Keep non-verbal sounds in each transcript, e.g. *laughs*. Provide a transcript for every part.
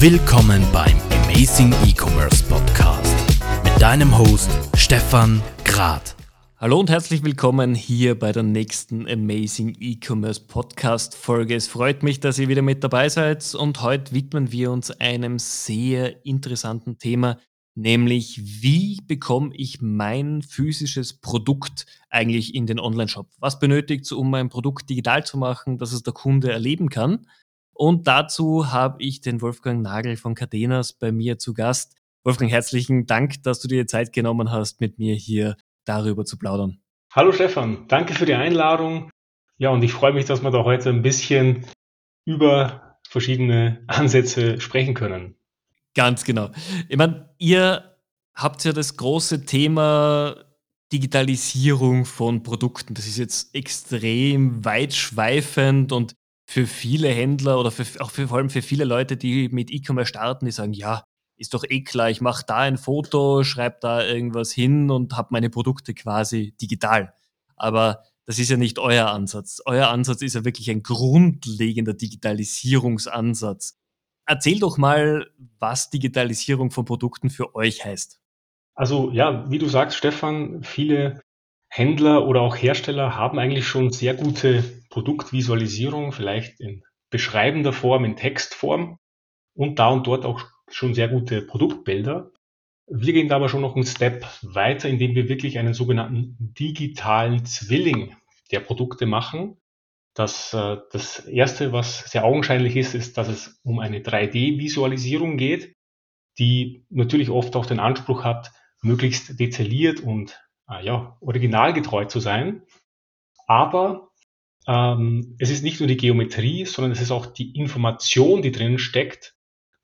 Willkommen beim Amazing E-Commerce Podcast mit deinem Host Stefan Grad. Hallo und herzlich willkommen hier bei der nächsten Amazing E-Commerce Podcast Folge. Es freut mich, dass ihr wieder mit dabei seid und heute widmen wir uns einem sehr interessanten Thema, nämlich wie bekomme ich mein physisches Produkt eigentlich in den Online-Shop? Was benötigt es, um mein Produkt digital zu machen, dass es der Kunde erleben kann? Und dazu habe ich den Wolfgang Nagel von Cadenas bei mir zu Gast. Wolfgang, herzlichen Dank, dass du dir Zeit genommen hast, mit mir hier darüber zu plaudern. Hallo Stefan, danke für die Einladung. Ja, und ich freue mich, dass wir da heute ein bisschen über verschiedene Ansätze sprechen können. Ganz genau. Ich meine, ihr habt ja das große Thema Digitalisierung von Produkten. Das ist jetzt extrem weitschweifend und für viele Händler oder für, auch für, vor allem für viele Leute, die mit E-Commerce starten, die sagen, ja, ist doch eh klar, ich mache da ein Foto, schreibe da irgendwas hin und habe meine Produkte quasi digital. Aber das ist ja nicht euer Ansatz. Euer Ansatz ist ja wirklich ein grundlegender Digitalisierungsansatz. Erzähl doch mal, was Digitalisierung von Produkten für euch heißt. Also ja, wie du sagst, Stefan, viele Händler oder auch Hersteller haben eigentlich schon sehr gute Produktvisualisierung, vielleicht in beschreibender Form, in Textform und da und dort auch schon sehr gute Produktbilder. Wir gehen da aber schon noch einen Step weiter, indem wir wirklich einen sogenannten digitalen Zwilling der Produkte machen. Das, äh, das erste, was sehr augenscheinlich ist, ist, dass es um eine 3D-Visualisierung geht, die natürlich oft auch den Anspruch hat, möglichst detailliert und ah ja, originalgetreu zu sein. Aber ähm, es ist nicht nur die Geometrie, sondern es ist auch die Information, die drin steckt,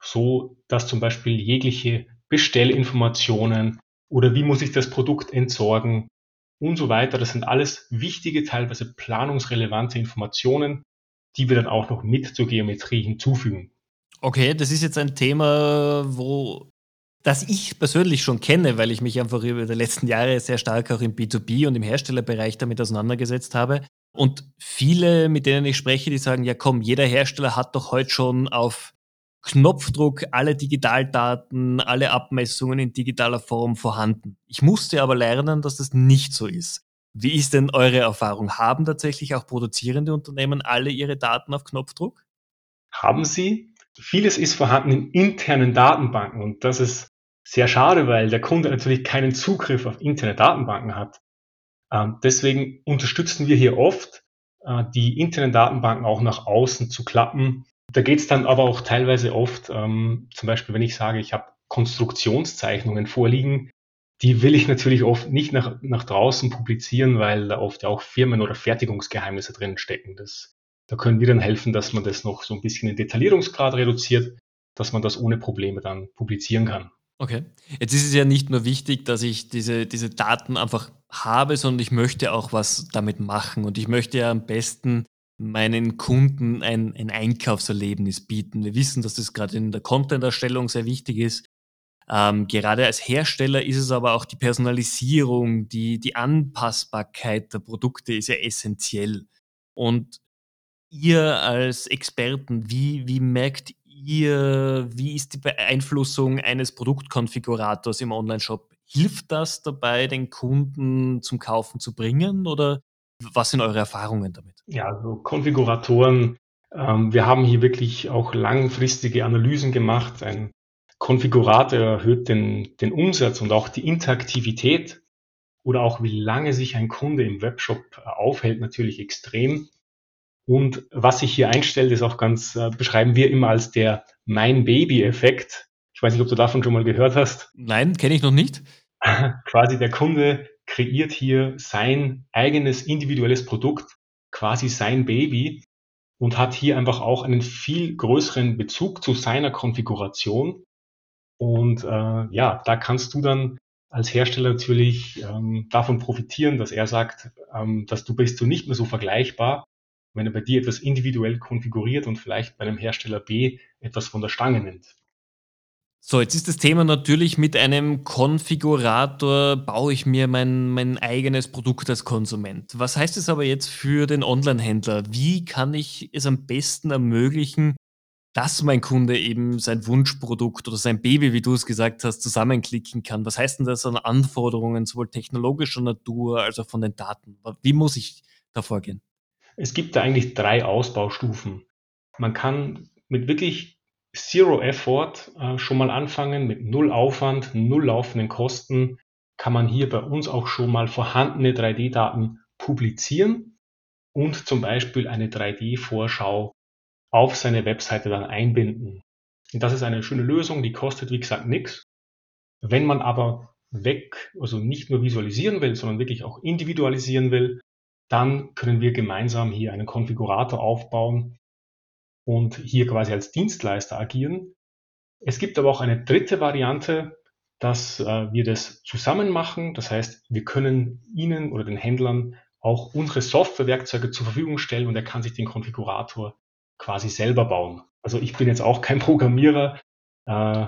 so dass zum Beispiel jegliche Bestellinformationen oder wie muss ich das Produkt entsorgen und so weiter. Das sind alles wichtige, teilweise planungsrelevante Informationen, die wir dann auch noch mit zur Geometrie hinzufügen. Okay, das ist jetzt ein Thema, wo das ich persönlich schon kenne, weil ich mich einfach über die letzten Jahre sehr stark auch im B2B und im Herstellerbereich damit auseinandergesetzt habe. Und viele, mit denen ich spreche, die sagen, ja komm, jeder Hersteller hat doch heute schon auf Knopfdruck alle Digitaldaten, alle Abmessungen in digitaler Form vorhanden. Ich musste aber lernen, dass das nicht so ist. Wie ist denn eure Erfahrung? Haben tatsächlich auch produzierende Unternehmen alle ihre Daten auf Knopfdruck? Haben sie. Vieles ist vorhanden in internen Datenbanken und das ist sehr schade, weil der Kunde natürlich keinen Zugriff auf interne Datenbanken hat. Ähm, deswegen unterstützen wir hier oft, äh, die internen Datenbanken auch nach außen zu klappen. Da geht es dann aber auch teilweise oft, ähm, zum Beispiel, wenn ich sage, ich habe Konstruktionszeichnungen vorliegen, die will ich natürlich oft nicht nach, nach draußen publizieren, weil da oft ja auch Firmen- oder Fertigungsgeheimnisse drin stecken. Das, da können wir dann helfen, dass man das noch so ein bisschen in Detaillierungsgrad reduziert, dass man das ohne Probleme dann publizieren kann. Okay. Jetzt ist es ja nicht nur wichtig, dass ich diese, diese Daten einfach habe, sondern ich möchte auch was damit machen. Und ich möchte ja am besten meinen Kunden ein, ein Einkaufserlebnis bieten. Wir wissen, dass das gerade in der Content-Erstellung sehr wichtig ist. Ähm, gerade als Hersteller ist es aber auch die Personalisierung, die, die Anpassbarkeit der Produkte ist ja essentiell. Und ihr als Experten, wie, wie merkt ihr, wie ist die Beeinflussung eines Produktkonfigurators im Online-Shop? Hilft das dabei, den Kunden zum Kaufen zu bringen oder was sind eure Erfahrungen damit? Ja, also Konfiguratoren, ähm, wir haben hier wirklich auch langfristige Analysen gemacht. Ein Konfigurator erhöht den, den Umsatz und auch die Interaktivität oder auch wie lange sich ein Kunde im Webshop aufhält, natürlich extrem. Und was sich hier einstellt, ist auch ganz, äh, beschreiben wir immer als der Mein Baby-Effekt. Ich weiß nicht, ob du davon schon mal gehört hast. Nein, kenne ich noch nicht. *laughs* quasi der Kunde kreiert hier sein eigenes individuelles Produkt, quasi sein Baby und hat hier einfach auch einen viel größeren Bezug zu seiner Konfiguration. Und äh, ja, da kannst du dann als Hersteller natürlich ähm, davon profitieren, dass er sagt, ähm, dass du bist du nicht mehr so vergleichbar wenn er bei dir etwas individuell konfiguriert und vielleicht bei einem Hersteller B etwas von der Stange nimmt. So, jetzt ist das Thema natürlich mit einem Konfigurator baue ich mir mein, mein eigenes Produkt als Konsument. Was heißt es aber jetzt für den Online-Händler? Wie kann ich es am besten ermöglichen, dass mein Kunde eben sein Wunschprodukt oder sein Baby, wie du es gesagt hast, zusammenklicken kann? Was heißt denn das an Anforderungen, sowohl technologischer Natur als auch von den Daten? Wie muss ich da vorgehen? Es gibt da eigentlich drei Ausbaustufen. Man kann mit wirklich Zero Effort äh, schon mal anfangen, mit null Aufwand, null laufenden Kosten, kann man hier bei uns auch schon mal vorhandene 3D-Daten publizieren und zum Beispiel eine 3D-Vorschau auf seine Webseite dann einbinden. Und das ist eine schöne Lösung, die kostet, wie gesagt, nichts. Wenn man aber weg, also nicht nur visualisieren will, sondern wirklich auch individualisieren will, dann können wir gemeinsam hier einen Konfigurator aufbauen und hier quasi als Dienstleister agieren. Es gibt aber auch eine dritte Variante, dass äh, wir das zusammen machen. Das heißt, wir können Ihnen oder den Händlern auch unsere Softwarewerkzeuge zur Verfügung stellen und er kann sich den Konfigurator quasi selber bauen. Also ich bin jetzt auch kein Programmierer. Äh,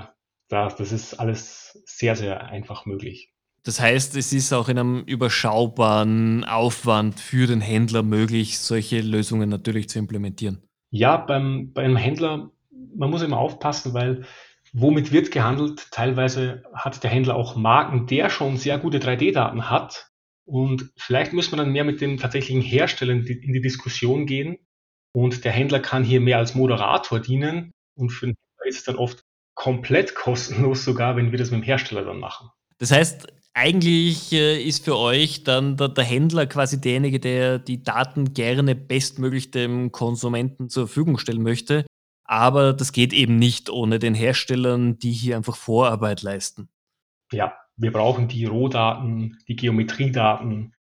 das ist alles sehr, sehr einfach möglich. Das heißt, es ist auch in einem überschaubaren Aufwand für den Händler möglich, solche Lösungen natürlich zu implementieren. Ja, beim, beim Händler, man muss immer aufpassen, weil womit wird gehandelt? Teilweise hat der Händler auch Marken, der schon sehr gute 3D-Daten hat. Und vielleicht muss man dann mehr mit dem tatsächlichen Hersteller in die Diskussion gehen, und der Händler kann hier mehr als Moderator dienen. Und für den Händler ist es dann oft komplett kostenlos, sogar wenn wir das mit dem Hersteller dann machen. Das heißt, eigentlich äh, ist für euch dann der, der, Händler quasi derjenige, der die Daten gerne bestmöglich dem Konsumenten zur Verfügung stellen möchte. Aber das geht eben nicht ohne den Herstellern, die hier einfach Vorarbeit leisten. Ja, wir brauchen die Rohdaten, die Geometriedaten.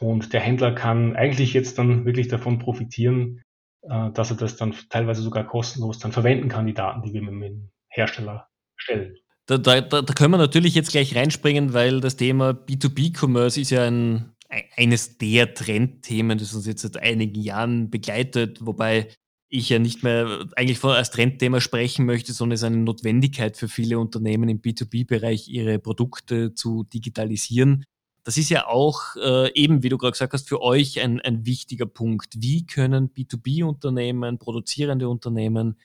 Und der Händler kann eigentlich jetzt dann wirklich davon profitieren, äh, dass er das dann teilweise sogar kostenlos dann verwenden kann, die Daten, die wir mit dem Hersteller stellen. Da, da, da können wir natürlich jetzt gleich reinspringen, weil das Thema B2B-Commerce ist ja ein, eines der Trendthemen, das uns jetzt seit einigen Jahren begleitet, wobei ich ja nicht mehr eigentlich von als Trendthema sprechen möchte, sondern es ist eine Notwendigkeit für viele Unternehmen im B2B-Bereich, ihre Produkte zu digitalisieren. Das ist ja auch äh, eben, wie du gerade gesagt hast, für euch ein, ein wichtiger Punkt. Wie können B2B-Unternehmen, produzierende Unternehmen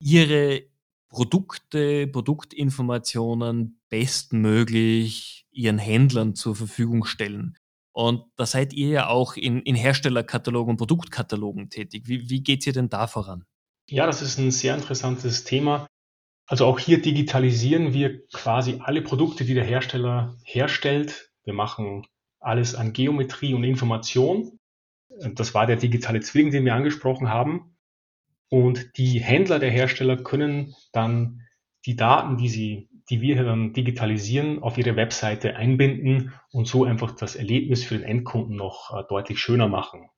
ihre Produkte, Produktinformationen bestmöglich ihren Händlern zur Verfügung stellen? Und da seid ihr ja auch in, in Herstellerkatalogen und Produktkatalogen tätig. Wie, wie geht ihr denn da voran? Ja, das ist ein sehr interessantes Thema. Also auch hier digitalisieren wir quasi alle Produkte, die der Hersteller herstellt, wir machen alles an Geometrie und Information. Das war der digitale Zwilling, den wir angesprochen haben. Und die Händler der Hersteller können dann die Daten, die sie, die wir hier dann digitalisieren, auf ihre Webseite einbinden und so einfach das Erlebnis für den Endkunden noch äh, deutlich schöner machen.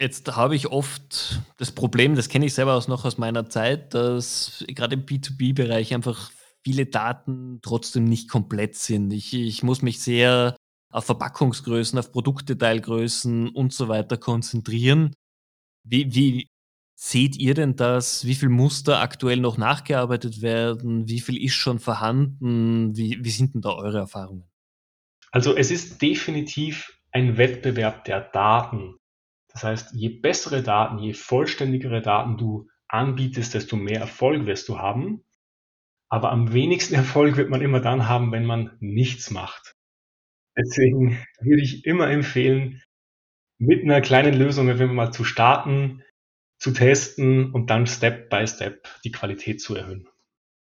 Jetzt habe ich oft das Problem, das kenne ich selber aus noch aus meiner Zeit, dass gerade im B2B-Bereich einfach viele Daten trotzdem nicht komplett sind. Ich, ich muss mich sehr auf Verpackungsgrößen, auf Produktdetailgrößen und so weiter konzentrieren. Wie, wie seht ihr denn das? Wie viel Muster aktuell noch nachgearbeitet werden? Wie viel ist schon vorhanden? Wie, wie sind denn da eure Erfahrungen? Also es ist definitiv ein Wettbewerb der Daten. Das heißt, je bessere Daten, je vollständigere Daten du anbietest, desto mehr Erfolg wirst du haben. Aber am wenigsten *laughs* Erfolg wird man immer dann haben, wenn man nichts macht. Deswegen *laughs* würde ich immer empfehlen, mit einer kleinen Lösung einfach mal zu starten, zu testen und dann Step by Step die Qualität zu erhöhen.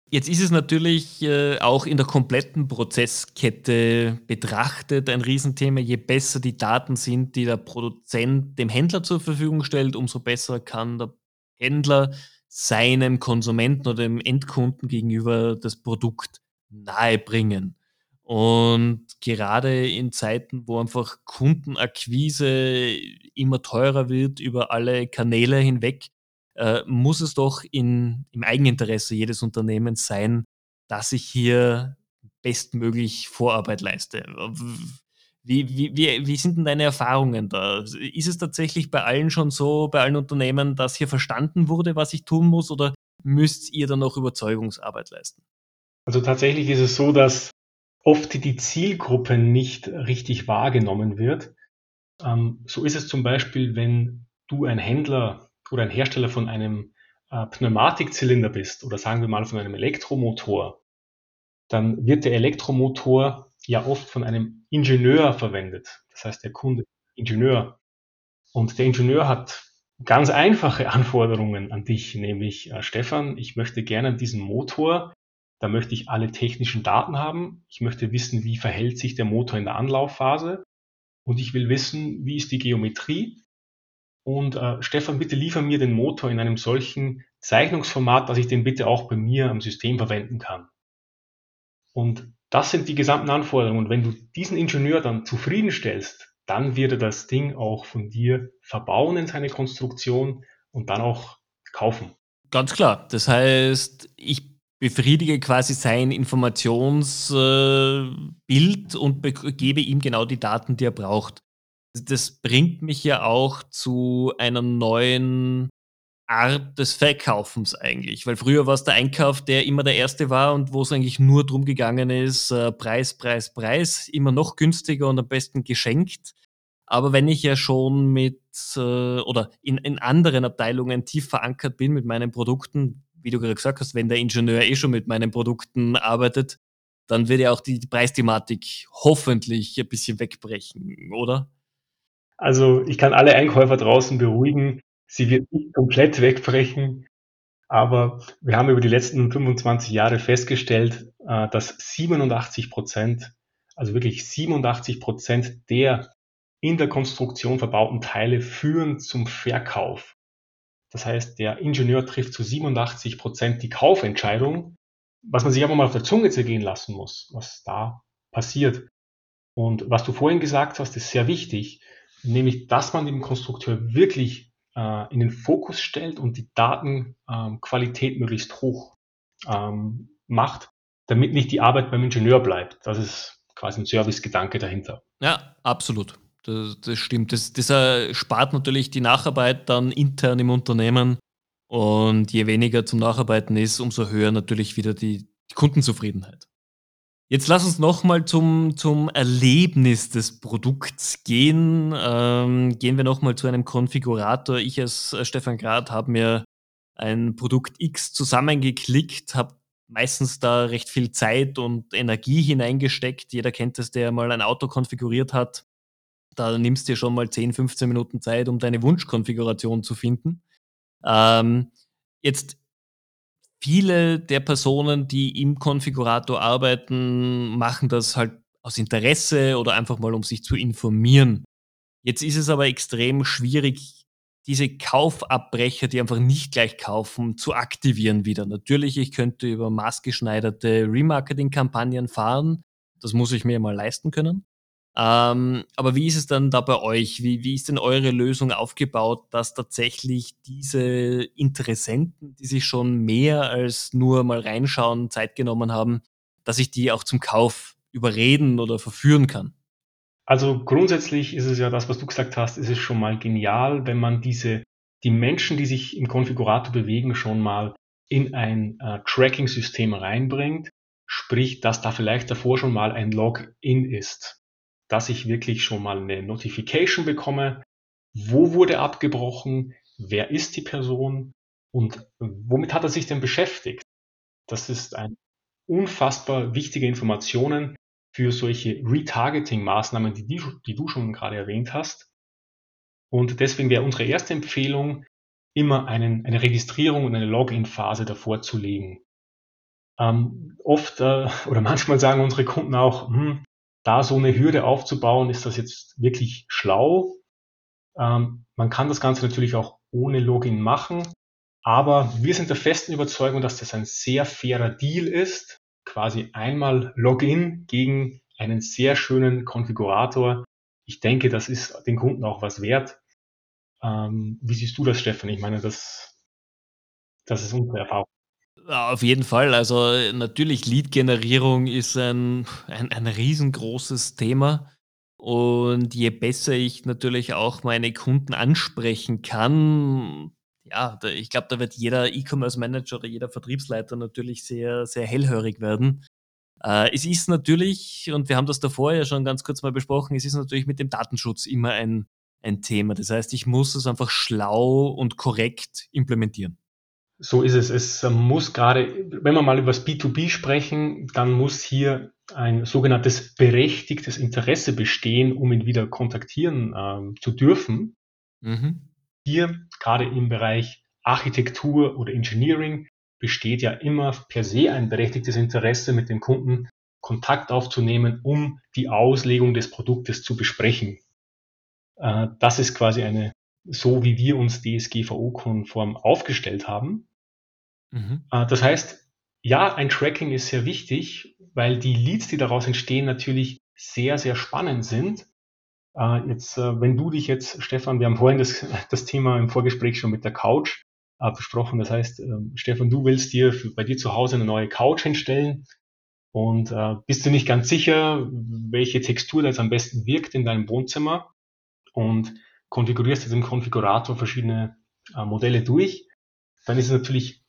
Jetzt ist es natürlich äh, auch in der kompletten Prozesskette betrachtet ein Riesenthema. Je besser die Daten sind, die der Produzent dem Händler zur Verfügung stellt, umso besser kann der Händler seinem Konsumenten oder dem Endkunden gegenüber das Produkt nahebringen. Und gerade in Zeiten, wo einfach Kundenakquise immer teurer wird über alle Kanäle hinweg, äh, muss es doch in, im Eigeninteresse jedes Unternehmens sein, dass ich hier bestmöglich Vorarbeit leiste. Wie, wie, wie, wie sind denn deine Erfahrungen da? Ist es tatsächlich bei allen schon so, bei allen Unternehmen, dass hier verstanden wurde, was ich tun muss, oder müsst ihr dann noch Überzeugungsarbeit leisten? Also tatsächlich ist es so, dass oft die Zielgruppe nicht richtig wahrgenommen wird. Ähm, so ist es zum Beispiel, wenn du ein Händler oder ein Hersteller von einem äh, Pneumatikzylinder bist oder sagen wir mal von einem Elektromotor, dann wird der Elektromotor ja oft von einem Ingenieur verwendet. Das heißt, der Kunde Ingenieur. Und der Ingenieur hat ganz einfache Anforderungen an dich, nämlich äh, Stefan, ich möchte gerne diesen Motor, da möchte ich alle technischen Daten haben, ich möchte wissen, wie verhält sich der Motor in der Anlaufphase und ich will wissen, wie ist die Geometrie. Und äh, Stefan, bitte liefer mir den Motor in einem solchen Zeichnungsformat, dass ich den bitte auch bei mir am System verwenden kann. Und das sind die gesamten Anforderungen. Und wenn du diesen Ingenieur dann zufriedenstellst, dann wird er das Ding auch von dir verbauen in seine Konstruktion und dann auch kaufen. Ganz klar. Das heißt, ich befriedige quasi sein Informationsbild und gebe ihm genau die Daten, die er braucht. Das bringt mich ja auch zu einer neuen Art des Verkaufens eigentlich. Weil früher war es der Einkauf, der immer der erste war und wo es eigentlich nur darum gegangen ist, äh, Preis, Preis, Preis, immer noch günstiger und am besten geschenkt. Aber wenn ich ja schon mit äh, oder in, in anderen Abteilungen tief verankert bin mit meinen Produkten, wie du gerade gesagt hast, wenn der Ingenieur eh schon mit meinen Produkten arbeitet, dann wird ja auch die, Preisthematik hoffentlich ein bisschen wegbrechen, oder? Also ich kann alle Einkäufer draußen beruhigen, Sie wird nicht komplett wegbrechen, aber wir haben über die letzten 25 Jahre festgestellt, äh, dass 87 Prozent, also wirklich 87 Prozent der in der Konstruktion verbauten Teile führen zum Verkauf. Das heißt, der Ingenieur trifft zu 87 Prozent die Kaufentscheidung, was man sich aber mal auf der Zunge zergehen lassen muss, was da passiert. Und was du vorhin gesagt hast, ist sehr wichtig, nämlich, dass man den Konstrukteur wirklich äh, in den Fokus stellt und die Datenqualität ähm, möglichst hoch ähm, macht, damit nicht die Arbeit beim Ingenieur bleibt. Das ist quasi ein Servicegedanke dahinter. Ja, absolut. Das, das stimmt. Das, das spart natürlich die Nacharbeit dann intern im Unternehmen. Und je weniger zum Nacharbeiten ist, umso höher natürlich wieder die, die Kundenzufriedenheit. Jetzt lass uns nochmal zum, zum Erlebnis des Produkts gehen. Ähm, gehen wir nochmal zu einem Konfigurator. Ich als Stefan Grad habe mir ein Produkt X zusammengeklickt, habe meistens da recht viel Zeit und Energie hineingesteckt. Jeder kennt es, der mal ein Auto konfiguriert hat. Da nimmst du dir schon mal 10, 15 Minuten Zeit, um deine Wunschkonfiguration zu finden. Ähm, jetzt viele der Personen, die im Konfigurator arbeiten, machen das halt aus Interesse oder einfach mal, um sich zu informieren. Jetzt ist es aber extrem schwierig, diese Kaufabbrecher, die einfach nicht gleich kaufen, zu aktivieren wieder. Natürlich, ich könnte über maßgeschneiderte Remarketing-Kampagnen fahren. Das muss ich mir mal leisten können. Ähm, aber wie ist es dann da bei euch? Wie, wie ist denn eure Lösung aufgebaut, dass tatsächlich diese Interessenten, die sich schon mehr als nur mal reinschauen, Zeit genommen haben, dass ich die auch zum Kauf überreden oder verführen kann? Also grundsätzlich ist es ja das, was du gesagt hast, ist es schon mal genial, wenn man diese, die Menschen, die sich im Konfigurator bewegen, schon mal in ein äh, Tracking-System reinbringt. Sprich, dass da vielleicht davor schon mal ein Login ist dass ich wirklich schon mal eine Notification bekomme, wo wurde abgebrochen, wer ist die Person und womit hat er sich denn beschäftigt. Das ist ein unfassbar wichtige Informationen für solche Retargeting-Maßnahmen, die, die, du schon gerade erwähnt hast. Und deswegen wäre unsere erste Empfehlung, immer einen, eine Registrierung und eine Login-Phase davor zu legen. Ähm, oft äh, oder *laughs* manchmal sagen unsere Kunden auch, hm, da so eine Hürde aufzubauen, ist das jetzt wirklich schlau. Ähm, man kann das Ganze natürlich auch ohne Login machen, aber wir sind der festen Überzeugung, dass das ein sehr fairer Deal ist. Quasi einmal Login gegen einen sehr schönen Konfigurator. Ich denke, das ist den Kunden auch was wert. Ähm, wie siehst du das, Stefan? Ich meine, das, das ist unsere Erfahrung. Auf jeden Fall. Also natürlich, Lead-Generierung ist ein, ein, ein riesengroßes Thema. Und je besser ich natürlich auch meine Kunden ansprechen kann, ja, ich glaube, da wird jeder E-Commerce-Manager oder jeder Vertriebsleiter natürlich sehr, sehr hellhörig werden. Äh, es ist natürlich, und wir haben das davor ja schon ganz kurz mal besprochen, es ist natürlich mit dem Datenschutz immer ein, ein Thema. Das heißt, ich muss es einfach schlau und korrekt implementieren. So ist es. Es muss gerade, wenn wir mal über das B2B sprechen, dann muss hier ein sogenanntes berechtigtes Interesse bestehen, um ihn wieder kontaktieren äh, zu dürfen. Mhm. Hier, gerade im Bereich Architektur oder Engineering, besteht ja immer per se ein berechtigtes Interesse, mit dem Kunden Kontakt aufzunehmen, um die Auslegung des Produktes zu besprechen. Äh, das ist quasi eine, so wie wir uns DSGVO-konform aufgestellt haben. Mhm. Äh, das heißt, ja, ein Tracking ist sehr wichtig, weil die Leads, die daraus entstehen, natürlich sehr, sehr spannend sind. Äh, jetzt, wenn du dich jetzt, Stefan, wir haben vorhin das, *laughs* das Thema im Vorgespräch schon mit der Couch besprochen. Das heißt, ähm, Stefan, du willst dir bei dir zu Hause eine neue Couch hinstellen und äh, bist du nicht ganz sicher, welche Textur da jetzt am besten wirkt in deinem Wohnzimmer und konfigurierst jetzt im Konfigurator verschiedene äh, Modelle durch, dann ist es natürlich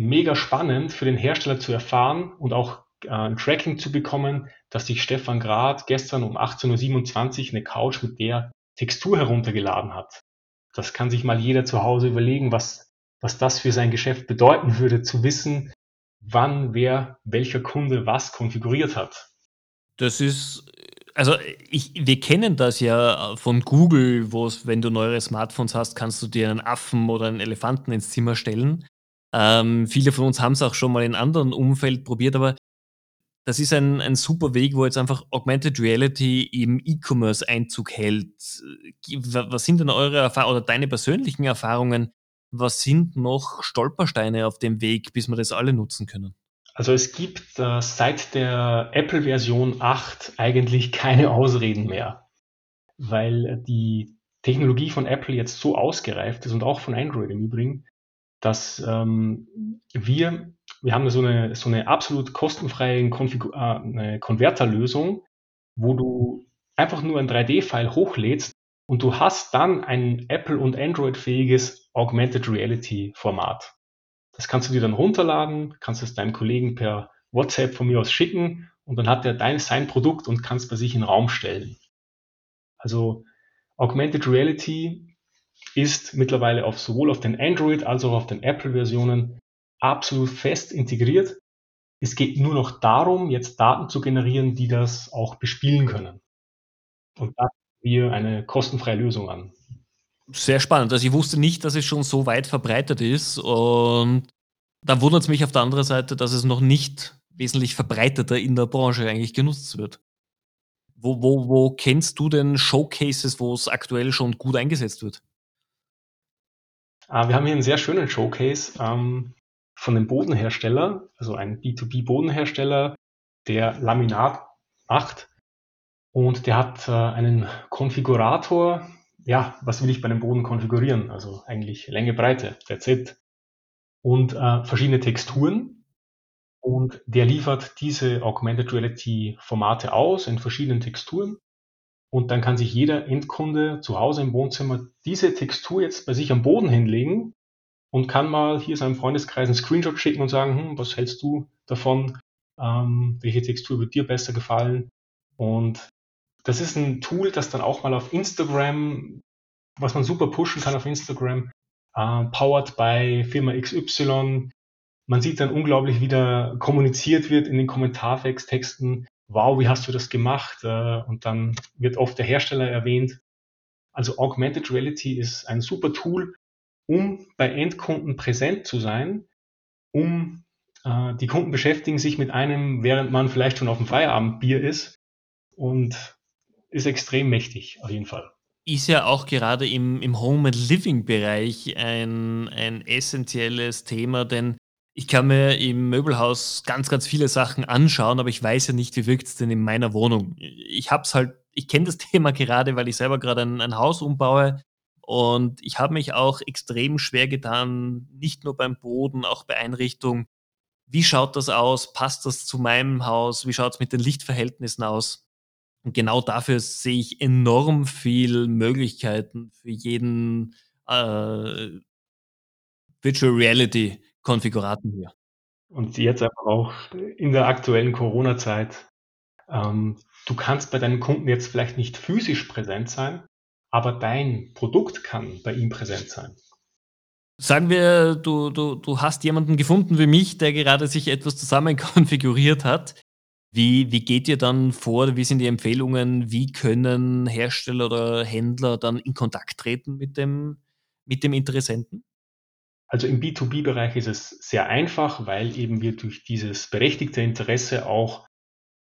mega spannend für den Hersteller zu erfahren und auch äh, ein Tracking zu bekommen, dass sich Stefan Grad gestern um 18.27 Uhr eine Couch mit der Textur heruntergeladen hat. Das kann sich mal jeder zu Hause überlegen, was, was das für sein Geschäft bedeuten würde, zu wissen, wann wer, welcher Kunde was konfiguriert hat. Das ist, also ich, wir kennen das ja von Google, wo es, wenn du neuere Smartphones hast, kannst du dir einen Affen oder einen Elefanten ins Zimmer stellen. Ähm, viele von uns haben es auch schon mal in anderen Umfeld probiert, aber das ist ein, ein super Weg, wo jetzt einfach Augmented Reality im E-Commerce Einzug hält. Was sind denn eure Erfahrungen oder deine persönlichen Erfahrungen was sind noch Stolpersteine auf dem Weg, bis wir das alle nutzen können? Also es gibt äh, seit der Apple-Version 8 eigentlich keine Ausreden mehr, weil die Technologie von Apple jetzt so ausgereift ist und auch von Android im Übrigen, dass ähm, wir, wir haben so eine, so eine absolut kostenfreie Konfigur äh, Konverterlösung, wo du einfach nur ein 3D-File hochlädst und du hast dann ein Apple- und Android-fähiges Augmented Reality-Format. Das kannst du dir dann runterladen, kannst es deinem Kollegen per WhatsApp von mir aus schicken und dann hat er dein, sein Produkt und kannst bei sich in den Raum stellen. Also Augmented Reality ist mittlerweile auf, sowohl auf den Android als auch auf den Apple-Versionen absolut fest integriert. Es geht nur noch darum, jetzt Daten zu generieren, die das auch bespielen können. Und das wir eine kostenfreie Lösung an. Sehr spannend. Also ich wusste nicht, dass es schon so weit verbreitet ist und da wundert es mich auf der anderen Seite, dass es noch nicht wesentlich verbreiteter in der Branche eigentlich genutzt wird. Wo, wo, wo kennst du denn Showcases, wo es aktuell schon gut eingesetzt wird? Ah, wir haben hier einen sehr schönen Showcase ähm, von einem Bodenhersteller, also ein B2B-Bodenhersteller, der Laminat macht und der hat äh, einen Konfigurator. Ja, was will ich bei einem Boden konfigurieren? Also eigentlich Länge, Breite, that's it. Und äh, verschiedene Texturen. Und der liefert diese Augmented Reality Formate aus in verschiedenen Texturen. Und dann kann sich jeder Endkunde zu Hause im Wohnzimmer diese Textur jetzt bei sich am Boden hinlegen und kann mal hier seinem Freundeskreis einen Screenshot schicken und sagen, hm, was hältst du davon? Ähm, welche Textur wird dir besser gefallen? Und das ist ein Tool, das dann auch mal auf Instagram, was man super pushen kann auf Instagram, äh, powered by Firma XY. Man sieht dann unglaublich, wie da kommuniziert wird in den Kommentartexten. Wow, wie hast du das gemacht? Äh, und dann wird oft der Hersteller erwähnt. Also Augmented Reality ist ein super Tool, um bei Endkunden präsent zu sein, um äh, die Kunden beschäftigen sich mit einem, während man vielleicht schon auf dem Feierabendbier ist und ist extrem mächtig, auf jeden Fall. Ist ja auch gerade im, im Home- and Living-Bereich ein, ein essentielles Thema, denn ich kann mir im Möbelhaus ganz, ganz viele Sachen anschauen, aber ich weiß ja nicht, wie wirkt es denn in meiner Wohnung. Ich hab's halt, ich kenne das *laughs* Thema gerade, weil ich selber gerade ein, ein Haus umbaue und ich habe mich auch extrem schwer getan, nicht nur beim Boden, auch bei Einrichtung. Wie schaut das aus? Passt das zu meinem Haus? Wie schaut es mit den Lichtverhältnissen aus? Und genau dafür sehe ich enorm viel Möglichkeiten für jeden äh, Virtual Reality Konfiguraten hier. Und jetzt aber auch in der aktuellen Corona-Zeit. Ähm, du kannst bei deinem Kunden jetzt vielleicht nicht physisch präsent sein, aber dein Produkt kann bei ihm präsent sein. Sagen wir, du, du, du hast jemanden gefunden wie mich, der gerade sich etwas zusammen *laughs* konfiguriert hat. Wie, wie geht ihr dann vor? Wie sind die Empfehlungen? Wie können Hersteller oder Händler dann in Kontakt treten mit dem, mit dem Interessenten? Also im B2B-Bereich ist es sehr einfach, weil eben wir durch dieses berechtigte Interesse auch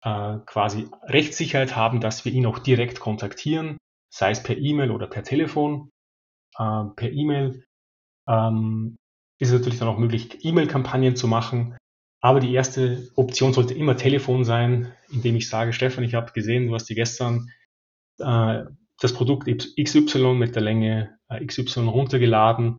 äh, quasi Rechtssicherheit haben, dass wir ihn auch direkt kontaktieren, sei es per E-Mail oder per Telefon. Äh, per E-Mail ähm, ist es natürlich dann auch möglich, E-Mail-Kampagnen zu machen. Aber die erste Option sollte immer Telefon sein, indem ich sage, Stefan, ich habe gesehen, du hast dir gestern äh, das Produkt XY mit der Länge äh, XY runtergeladen.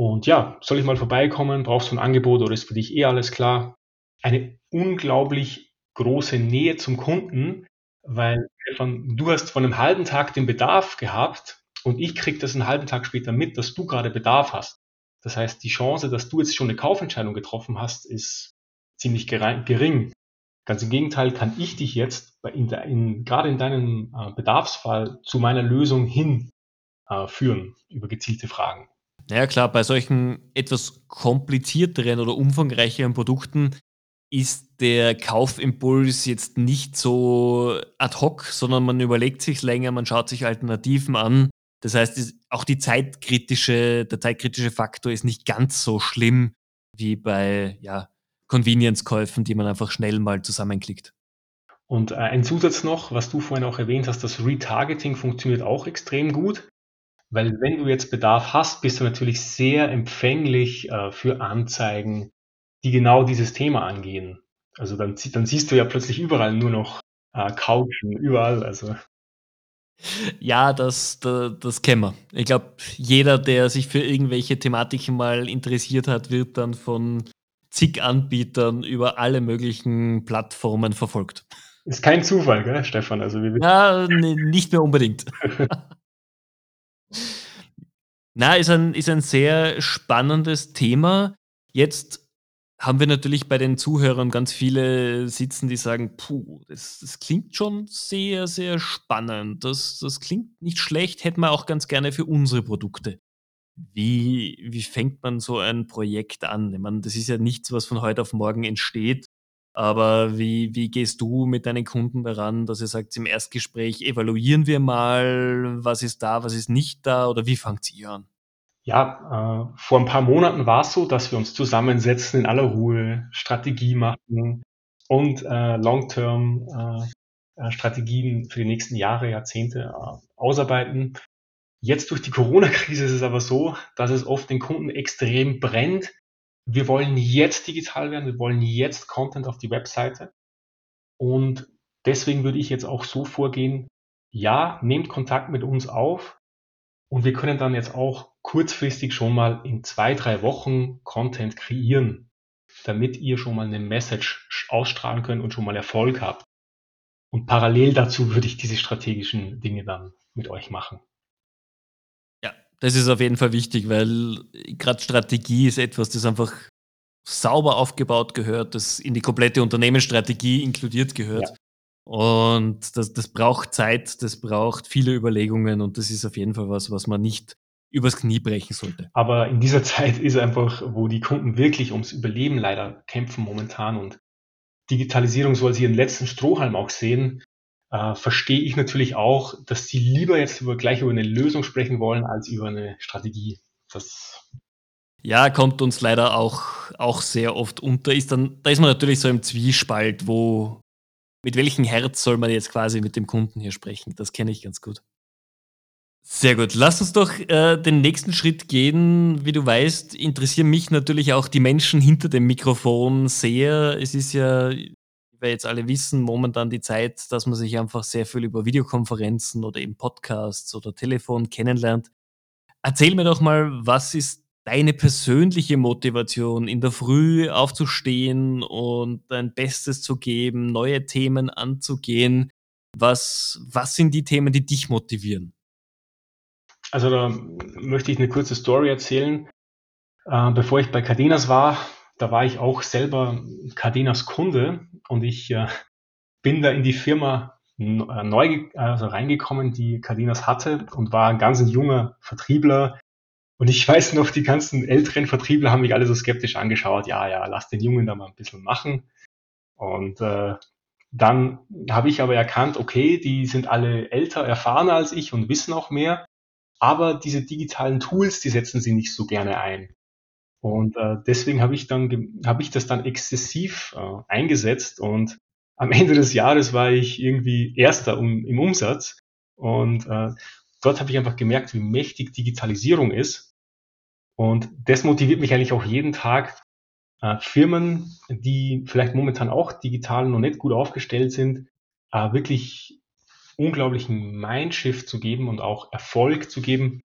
Und ja, soll ich mal vorbeikommen? Brauchst du ein Angebot oder ist für dich eh alles klar? Eine unglaublich große Nähe zum Kunden, weil Stefan, du hast vor einem halben Tag den Bedarf gehabt und ich kriege das einen halben Tag später mit, dass du gerade Bedarf hast. Das heißt, die Chance, dass du jetzt schon eine Kaufentscheidung getroffen hast, ist ziemlich gering. Ganz im Gegenteil kann ich dich jetzt in, in, gerade in deinem äh, Bedarfsfall zu meiner Lösung hin äh, führen über gezielte Fragen. Ja klar, bei solchen etwas komplizierteren oder umfangreicheren Produkten ist der Kaufimpuls jetzt nicht so ad hoc, sondern man überlegt sich länger, man schaut sich Alternativen an das heißt, auch die zeitkritische, der zeitkritische Faktor ist nicht ganz so schlimm wie bei ja, Convenience-Käufen, die man einfach schnell mal zusammenklickt. Und äh, ein Zusatz noch, was du vorhin auch erwähnt hast, das Retargeting funktioniert auch extrem gut, weil wenn du jetzt Bedarf hast, bist du natürlich sehr empfänglich äh, für Anzeigen, die genau dieses Thema angehen. Also dann, dann siehst du ja plötzlich überall nur noch äh, Couchen, überall. Also ja, das, das, das kennen wir. Ich glaube, jeder, der sich für irgendwelche Thematiken mal interessiert hat, wird dann von zig Anbietern über alle möglichen Plattformen verfolgt. Ist kein Zufall, gell, Stefan? Also wir ja, nicht mehr unbedingt. *laughs* Na, ist ein, ist ein sehr spannendes Thema. Jetzt haben wir natürlich bei den Zuhörern ganz viele sitzen, die sagen, puh, das, das klingt schon sehr, sehr spannend. Das, das klingt nicht schlecht, hätten wir auch ganz gerne für unsere Produkte. Wie, wie fängt man so ein Projekt an? Ich meine, das ist ja nichts, was von heute auf morgen entsteht. Aber wie, wie gehst du mit deinen Kunden daran, dass ihr sagt, im Erstgespräch evaluieren wir mal, was ist da, was ist nicht da oder wie fangt ihr an? Ja, äh, vor ein paar Monaten war es so, dass wir uns zusammensetzen in aller Ruhe, Strategie machen und äh, Long-Term äh, äh, Strategien für die nächsten Jahre, Jahrzehnte äh, ausarbeiten. Jetzt durch die Corona-Krise ist es aber so, dass es oft den Kunden extrem brennt. Wir wollen jetzt digital werden, wir wollen jetzt Content auf die Webseite. Und deswegen würde ich jetzt auch so vorgehen, ja, nehmt Kontakt mit uns auf und wir können dann jetzt auch kurzfristig schon mal in zwei, drei Wochen Content kreieren, damit ihr schon mal eine Message ausstrahlen könnt und schon mal Erfolg habt. Und parallel dazu würde ich diese strategischen Dinge dann mit euch machen. Ja, das ist auf jeden Fall wichtig, weil gerade Strategie ist etwas, das einfach sauber aufgebaut gehört, das in die komplette Unternehmensstrategie inkludiert gehört. Ja. Und das, das braucht Zeit, das braucht viele Überlegungen und das ist auf jeden Fall was, was man nicht übers Knie brechen sollte. Aber in dieser *laughs* Zeit ist einfach, wo die Kunden wirklich ums Überleben leider kämpfen momentan und Digitalisierung soll sie ihren letzten Strohhalm auch sehen, äh, verstehe ich natürlich auch, dass sie lieber jetzt über, gleich über eine Lösung sprechen wollen, als über eine Strategie. Das ja, kommt uns leider auch, auch sehr oft unter. Ist dann, da ist man natürlich so im Zwiespalt, wo, mit welchem Herz soll man jetzt quasi mit dem Kunden hier sprechen? Das kenne ich ganz gut. Sehr gut. Lass uns doch äh, den nächsten Schritt gehen. Wie du weißt, interessieren mich natürlich auch die Menschen hinter dem Mikrofon sehr. Es ist ja, wie wir jetzt alle wissen, momentan die Zeit, dass man sich einfach sehr viel über Videokonferenzen oder eben Podcasts oder Telefon kennenlernt. Erzähl mir doch mal, was ist deine persönliche Motivation, in der Früh aufzustehen und dein Bestes zu geben, neue Themen anzugehen? Was, was sind die Themen, die dich motivieren? Also da möchte ich eine kurze Story erzählen. Äh, bevor ich bei Cardenas war, da war ich auch selber Cardenas Kunde und ich äh, bin da in die Firma äh, neu also reingekommen, die Cardenas hatte und war ein ganz junger Vertriebler, Und ich weiß noch, die ganzen älteren Vertriebler haben mich alle so skeptisch angeschaut. Ja, ja, lass den Jungen da mal ein bisschen machen. Und äh, dann habe ich aber erkannt, okay, die sind alle älter, erfahrener als ich und wissen auch mehr. Aber diese digitalen Tools, die setzen sie nicht so gerne ein. Und äh, deswegen habe ich dann habe ich das dann exzessiv äh, eingesetzt und am *laughs* Ende des Jahres war ich irgendwie Erster um, im Umsatz. Und äh, dort habe ich einfach gemerkt, wie mächtig Digitalisierung ist. Und das motiviert mich eigentlich auch jeden Tag, äh, Firmen, die vielleicht momentan auch digital noch nicht gut aufgestellt sind, äh, wirklich unglaublichen Mindshift zu geben und auch Erfolg zu geben,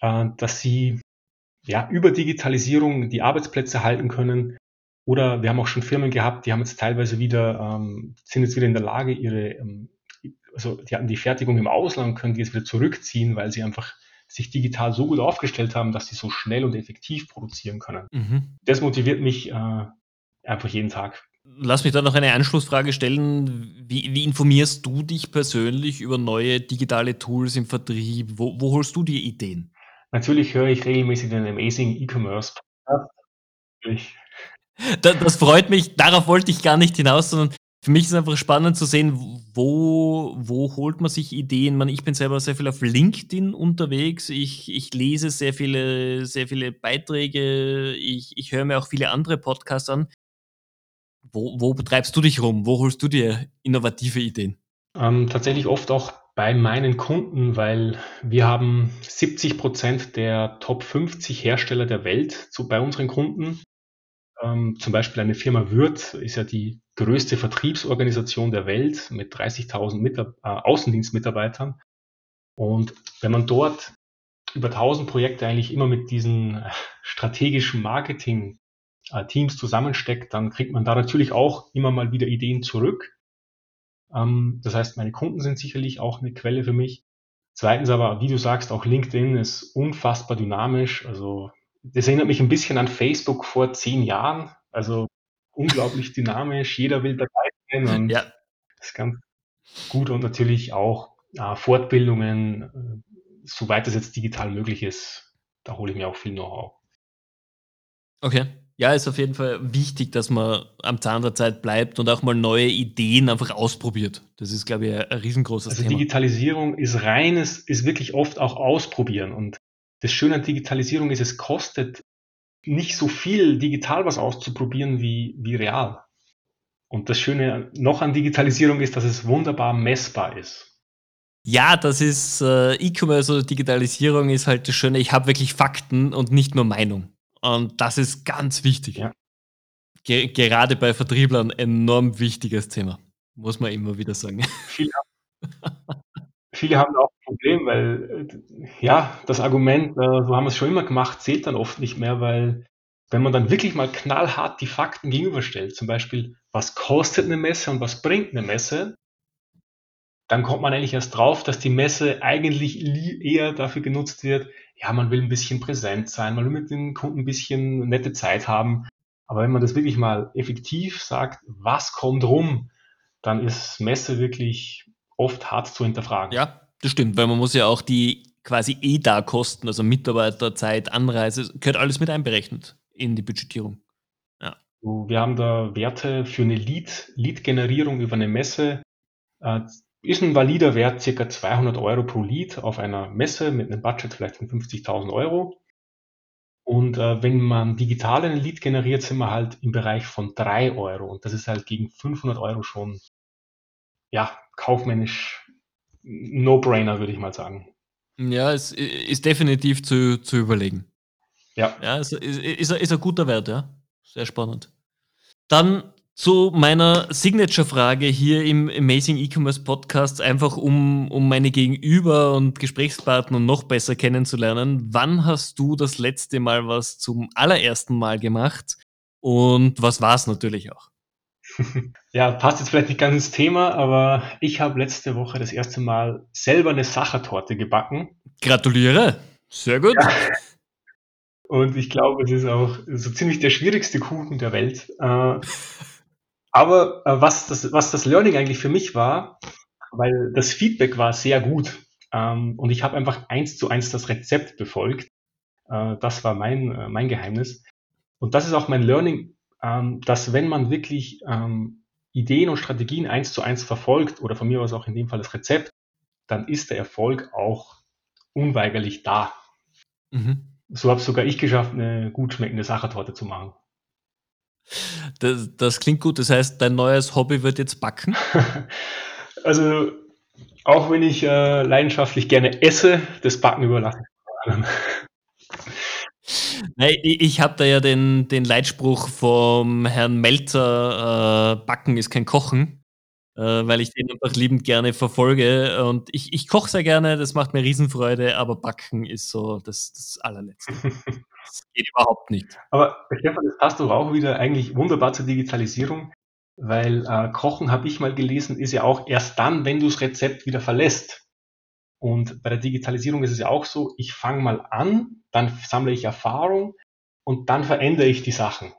äh, dass sie ja über Digitalisierung die Arbeitsplätze halten können, oder wir haben auch schon Firmen gehabt, die haben jetzt teilweise wieder, ähm, sind jetzt wieder in der Lage, ihre, ähm, also die hatten die Fertigung im Ausland, können die jetzt wieder zurückziehen, weil sie einfach sich digital so gut aufgestellt haben, dass sie so schnell und effektiv produzieren können. Mhm. Das motiviert mich äh, einfach jeden Tag. Lass mich da noch eine Anschlussfrage stellen. Wie, wie, informierst du dich persönlich über neue digitale Tools im Vertrieb? Wo, wo holst du die Ideen? Natürlich höre ich regelmäßig den Amazing E-Commerce Podcast. Das freut mich, darauf wollte ich gar nicht hinaus, sondern für mich ist es einfach spannend zu sehen, wo, wo holt man sich Ideen. Man, ich bin selber sehr viel auf LinkedIn unterwegs. Ich, ich lese sehr viele, sehr viele Beiträge. Ich, ich höre mir auch viele andere Podcasts an. Wo, wo betreibst du dich rum? Wo holst du dir innovative Ideen? Ähm, tatsächlich oft auch bei meinen Kunden, weil wir haben 70 Prozent der Top 50 Hersteller der Welt zu, bei unseren Kunden. Ähm, zum Beispiel eine Firma Würth ist ja die größte Vertriebsorganisation der Welt mit 30.000 Mitab äh, Außendienstmitarbeitern. Und wenn man dort über 1000 Projekte eigentlich immer mit diesen äh, strategischen Marketing-Teams äh, zusammensteckt, dann kriegt man da natürlich auch immer mal wieder Ideen zurück. Ähm, das heißt, meine Kunden sind sicherlich auch eine Quelle für mich. Zweitens aber, wie du sagst, auch LinkedIn ist unfassbar dynamisch. Also das erinnert mich ein bisschen an Facebook vor zehn Jahren. Also unglaublich dynamisch, jeder will dabei sein und ja. das ist ganz gut und natürlich auch äh, Fortbildungen, äh, soweit es jetzt digital möglich ist, da hole ich mir auch viel Know-how. Okay. Ja, ist auf jeden Fall wichtig, dass man am Zahn der Zeit bleibt und auch mal neue Ideen einfach ausprobiert. Das ist, glaube ich, ein riesengroßes also Thema. Digitalisierung ist reines, ist wirklich oft auch ausprobieren und das Schöne an Digitalisierung ist, es kostet nicht so viel, digital was auszuprobieren wie, wie real. Und das Schöne noch an Digitalisierung ist, dass es wunderbar messbar ist. Ja, das ist äh, E-Commerce oder Digitalisierung ist halt das Schöne. Ich habe wirklich Fakten und nicht nur Meinung. Und das ist ganz wichtig. Ja. Ge gerade bei Vertrieblern enorm wichtiges Thema. Muss man immer wieder sagen. Viele, *laughs* viele haben auch ein Problem, weil ja, das Argument, äh, so haben wir es schon immer gemacht, zählt dann oft nicht mehr, weil wenn man dann wirklich mal knallhart die Fakten gegenüberstellt, zum Beispiel, was kostet eine Messe und was bringt eine Messe, dann kommt man eigentlich erst drauf, dass die Messe eigentlich eher dafür genutzt wird, ja, man will ein bisschen präsent sein, man will mit den Kunden ein bisschen nette Zeit haben. Aber wenn man das wirklich mal effektiv sagt, was kommt rum, dann ist Messe wirklich oft hart zu hinterfragen. Ja, das stimmt, weil man muss ja auch die quasi EDA-Kosten, also Mitarbeiterzeit, Anreise, gehört alles mit einberechnet in die Budgetierung. Ja. Wir haben da Werte für eine Lead, Lead-Generierung über eine Messe. Äh, ist ein valider Wert, circa 200 Euro pro Lead auf einer Messe mit einem Budget vielleicht von 50.000 Euro. Und äh, wenn man digital einen Lead generiert, sind wir halt im Bereich von 3 Euro. Und das ist halt gegen 500 Euro schon, ja, kaufmännisch No-Brainer, würde ich mal sagen. Ja, es ist definitiv zu, zu überlegen. Ja. Ja, es ist, ist, ist ein guter Wert, ja. Sehr spannend. Dann zu meiner Signature-Frage hier im Amazing E-Commerce Podcast, einfach um, um meine Gegenüber und Gesprächspartner noch besser kennenzulernen. Wann hast du das letzte Mal was zum allerersten Mal gemacht? Und was war es natürlich auch? *laughs* Ja, passt jetzt vielleicht nicht ganz ins Thema, aber ich habe letzte Woche das erste Mal selber eine Sachertorte gebacken. Gratuliere. Sehr gut. Ja. Und ich glaube, es ist auch so ziemlich der schwierigste Kuchen der Welt. Äh, aber äh, was, das, was das Learning eigentlich für mich war, weil das Feedback war sehr gut ähm, und ich habe einfach eins zu eins das Rezept befolgt, Äh, das war mein, mein Geheimnis. Und das ist auch mein Learning, ähm, dass wenn man wirklich ähm, Ideen und Strategien eins zu eins verfolgt, oder von mir aus auch in dem Fall das Rezept, dann ist der Erfolg auch unweigerlich da. Mhm. So habe sogar ich geschafft, eine gut schmeckende Sachertorte zu machen. Das, das, klingt gut. Das heißt, dein neues Hobby wird jetzt backen? *laughs* also, auch wenn ich äh, leidenschaftlich gerne esse, das Backen überlasse ich. Nein, ich, ich habe da ja den, den Leitspruch vom Herrn Melzer, äh, Backen ist kein Kochen, äh, weil ich den einfach liebend gerne verfolge. Und ich, ich koche sehr gerne, das macht mir Riesenfreude, aber Backen ist so das, das allerletzte. *laughs* das geht überhaupt nicht. Aber Stefan, das passt doch auch wieder eigentlich wunderbar zur Digitalisierung, weil äh, Kochen, habe ich mal gelesen, ist ja auch erst dann, wenn du das Rezept wieder verlässt. Und bei der Digitalisierung ist es ja auch so, ich fange mal an, dann sammle ich Erfahrung und dann verändere ich die Sachen.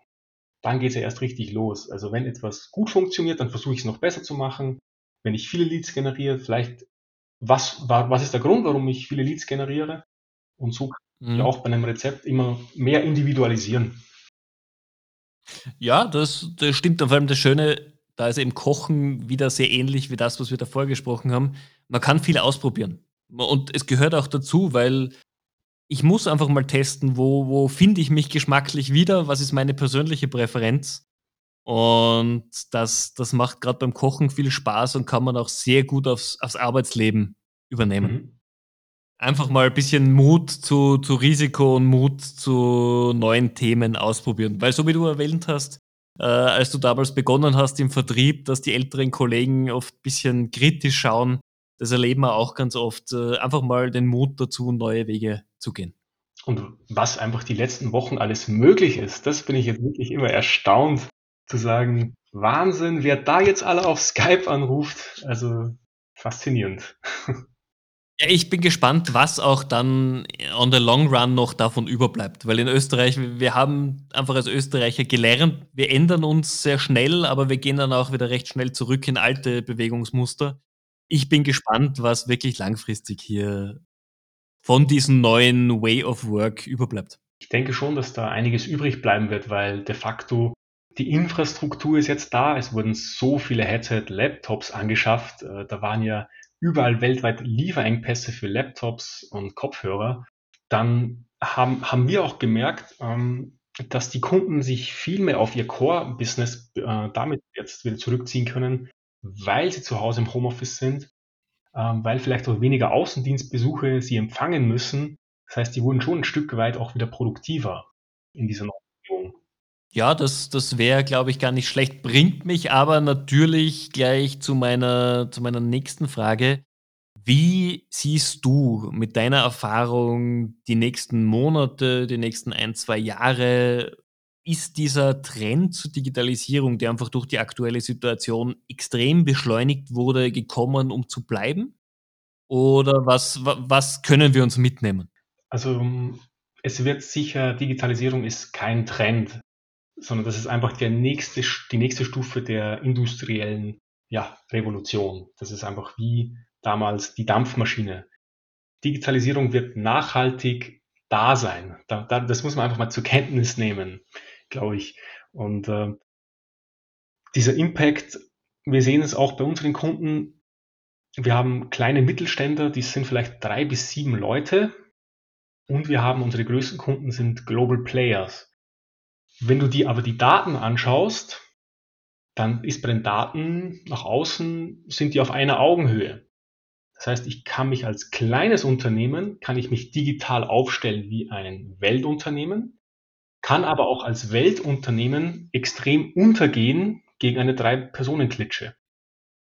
Dann geht es ja erst richtig los. Also wenn etwas gut funktioniert, dann versuche ich es noch besser zu machen. Wenn ich viele Leads generiere, vielleicht, was, was ist der Grund, warum ich viele Leads generiere? Und so kann ich mhm. auch bei einem Rezept immer mehr individualisieren. Ja, das, das stimmt. Und vor allem das Schöne, da ist eben Kochen wieder sehr ähnlich wie das, was wir davor gesprochen haben. Man kann viel ausprobieren. Und es gehört auch dazu, weil ich muss einfach mal testen, wo, wo finde ich mich geschmacklich wieder, was ist meine persönliche Präferenz. Und das, das macht gerade beim Kochen viel Spaß und kann man auch sehr gut aufs, aufs Arbeitsleben übernehmen. Mhm. Einfach mal ein bisschen Mut zu, zu Risiko und Mut zu neuen Themen ausprobieren. Weil so wie du erwähnt hast, äh, als du damals begonnen hast im Vertrieb, dass die älteren Kollegen oft ein bisschen kritisch schauen, das erleben wir auch ganz oft, äh, einfach mal den Mut dazu, neue Wege zu gehen. Und was einfach die letzten Wochen alles möglich ist, das bin ich jetzt wirklich immer erstaunt zu sagen, Wahnsinn, wer da jetzt alle auf Skype anruft, also faszinierend. *laughs* Ja, ich bin gespannt, was auch dann on the long run noch davon überbleibt. Weil in Österreich, wir haben einfach als Österreicher gelernt, wir ändern uns sehr schnell, aber wir gehen dann auch wieder recht schnell zurück in alte Bewegungsmuster ich bin gespannt, was wirklich langfristig hier von diesem neuen Way of Work überbleibt. Ich denke schon, dass da einiges übrig bleiben wird, weil de facto die Infrastruktur ist jetzt da. Es wurden so viele Headset-Laptops angeschafft. Äh, da waren ja überall weltweit Lieferengpässe für Laptops und Kopfhörer. Dann haben, haben wir auch gemerkt, ähm, dass die Kunden sich viel mehr auf ihr Core-Business äh, damit jetzt wieder zurückziehen können, weil sie zu Hause im Homeoffice sind, ähm, weil vielleicht auch weniger Außendienstbesuche sie empfangen müssen. Das heißt, die wurden schon ein Stück weit auch wieder produktiver in dieser neuen Umgebung. Ja, das, das wäre, glaube ich, gar nicht schlecht. Bringt mich aber natürlich gleich zu meiner, zu meiner nächsten Frage. Wie siehst du mit deiner Erfahrung die nächsten Monate, die nächsten ein, zwei Jahre? Ist dieser Trend zur Digitalisierung, der einfach durch die aktuelle Situation extrem beschleunigt wurde, gekommen, um zu bleiben? Oder was, was können wir uns mitnehmen? Also es wird sicher, Digitalisierung ist kein Trend, sondern das ist einfach der nächste, die nächste Stufe der industriellen ja, Revolution. Das ist einfach wie damals die Dampfmaschine. Digitalisierung wird nachhaltig da sein. Da, da, das muss man einfach mal zur Kenntnis nehmen glaube ich. Und äh, dieser Impact, wir sehen es auch bei unseren Kunden. Wir haben kleine Mittelständler, die sind vielleicht drei bis sieben Leute. Und wir haben unsere größten Kunden sind Global Players. Wenn du dir aber die Daten anschaust, dann ist bei den Daten nach außen, sind die auf einer Augenhöhe. Das heißt, ich kann mich als kleines Unternehmen, kann ich mich digital aufstellen wie ein Weltunternehmen kann aber auch als Weltunternehmen extrem untergehen gegen eine Drei-Personen-Klitsche.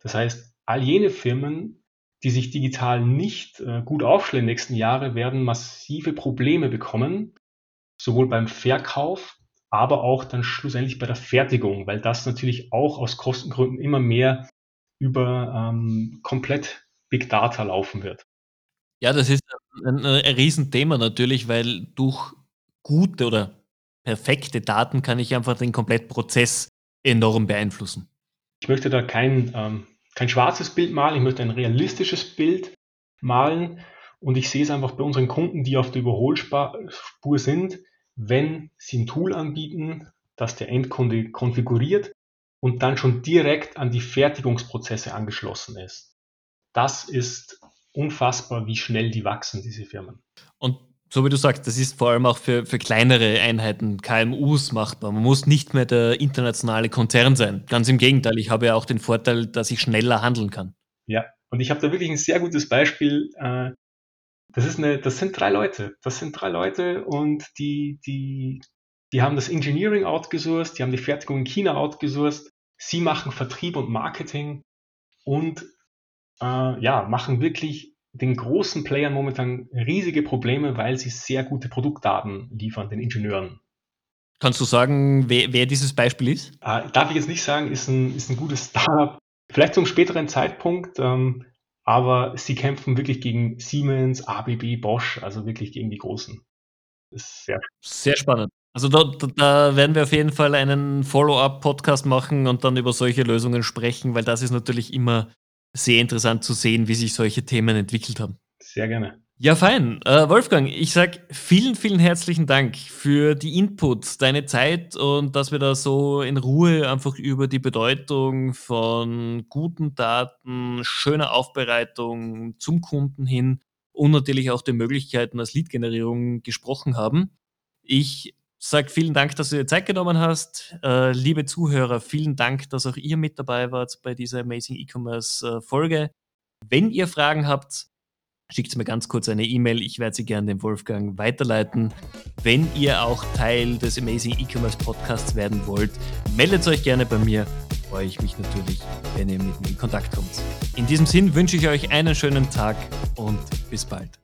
Das heißt, all jene Firmen, die sich digital nicht äh, gut aufstellen in den nächsten Jahre, werden massive Probleme bekommen, sowohl beim Verkauf, aber auch dann schlussendlich bei der Fertigung, weil das natürlich auch aus Kostengründen immer mehr über ähm, komplett Big Data laufen wird. Ja, das ist ein, ein Riesenthema natürlich, weil durch gute oder perfekte Daten kann ich einfach den kompletten Prozess enorm beeinflussen. Ich möchte da kein, ähm, kein schwarzes Bild malen, ich möchte ein realistisches Bild malen. Und ich sehe es einfach bei unseren Kunden, die auf der Überholspur sind, wenn sie ein Tool anbieten, das der Endkunde konfiguriert und dann schon direkt an die Fertigungsprozesse angeschlossen ist. Das ist unfassbar, wie schnell die wachsen, diese Firmen. Und so wie du sagst, das ist vor allem auch für, für kleinere Einheiten, KMUs machbar. Man muss nicht mehr der internationale Konzern sein. Ganz im Gegenteil, ich habe ja auch den Vorteil, dass ich schneller handeln kann. Ja, und ich habe da wirklich ein sehr gutes Beispiel. Äh, das, ist eine, das sind drei Leute. Das sind drei Leute und die, die, die haben das Engineering outgesourced, die haben die Fertigung in China outgesourced. Sie machen Vertrieb und Marketing und äh, ja, machen wirklich den großen Playern momentan riesige Probleme, weil sie sehr gute Produktdaten liefern, den Ingenieuren. Kannst du sagen, wer, wer dieses Beispiel ist? Äh, darf ich jetzt nicht sagen, ist ein, ist ein gutes Startup. Vielleicht zum späteren Zeitpunkt, ähm, aber sie kämpfen wirklich gegen Siemens, ABB, Bosch, also wirklich gegen die Großen. sehr, sehr spannend. Also da, da, werden wir auf jeden Fall einen Follow-up-Podcast machen und dann über solche Lösungen sprechen, weil das ist natürlich immer sehr interessant zu sehen, wie sich solche Themen entwickelt haben. Sehr gerne. Ja, fein. Äh, Wolfgang, ich sag vielen, vielen herzlichen Dank für die Inputs, deine Zeit und dass wir da so in Ruhe einfach über die Bedeutung von guten Daten, schöner Aufbereitung zum Kunden hin und natürlich auch den Möglichkeiten als Lead-Generierung gesprochen haben. Ich sage vielen Dank, dass du dir Zeit genommen hast. Äh, liebe Zuhörer, vielen Dank, dass auch ihr mit dabei wart bei dieser Amazing E-Commerce äh, Folge. Wenn ihr Fragen habt, schickt mir ganz kurz eine E-Mail. Ich werde sie gerne dem Wolfgang weiterleiten. Wenn ihr auch Teil des Amazing E-Commerce Podcasts werden wollt, meldet euch gerne bei mir. Freue ich mich natürlich, wenn ihr mit mir in Kontakt kommt. In diesem Sinn wünsche ich euch einen schönen Tag und bis bald.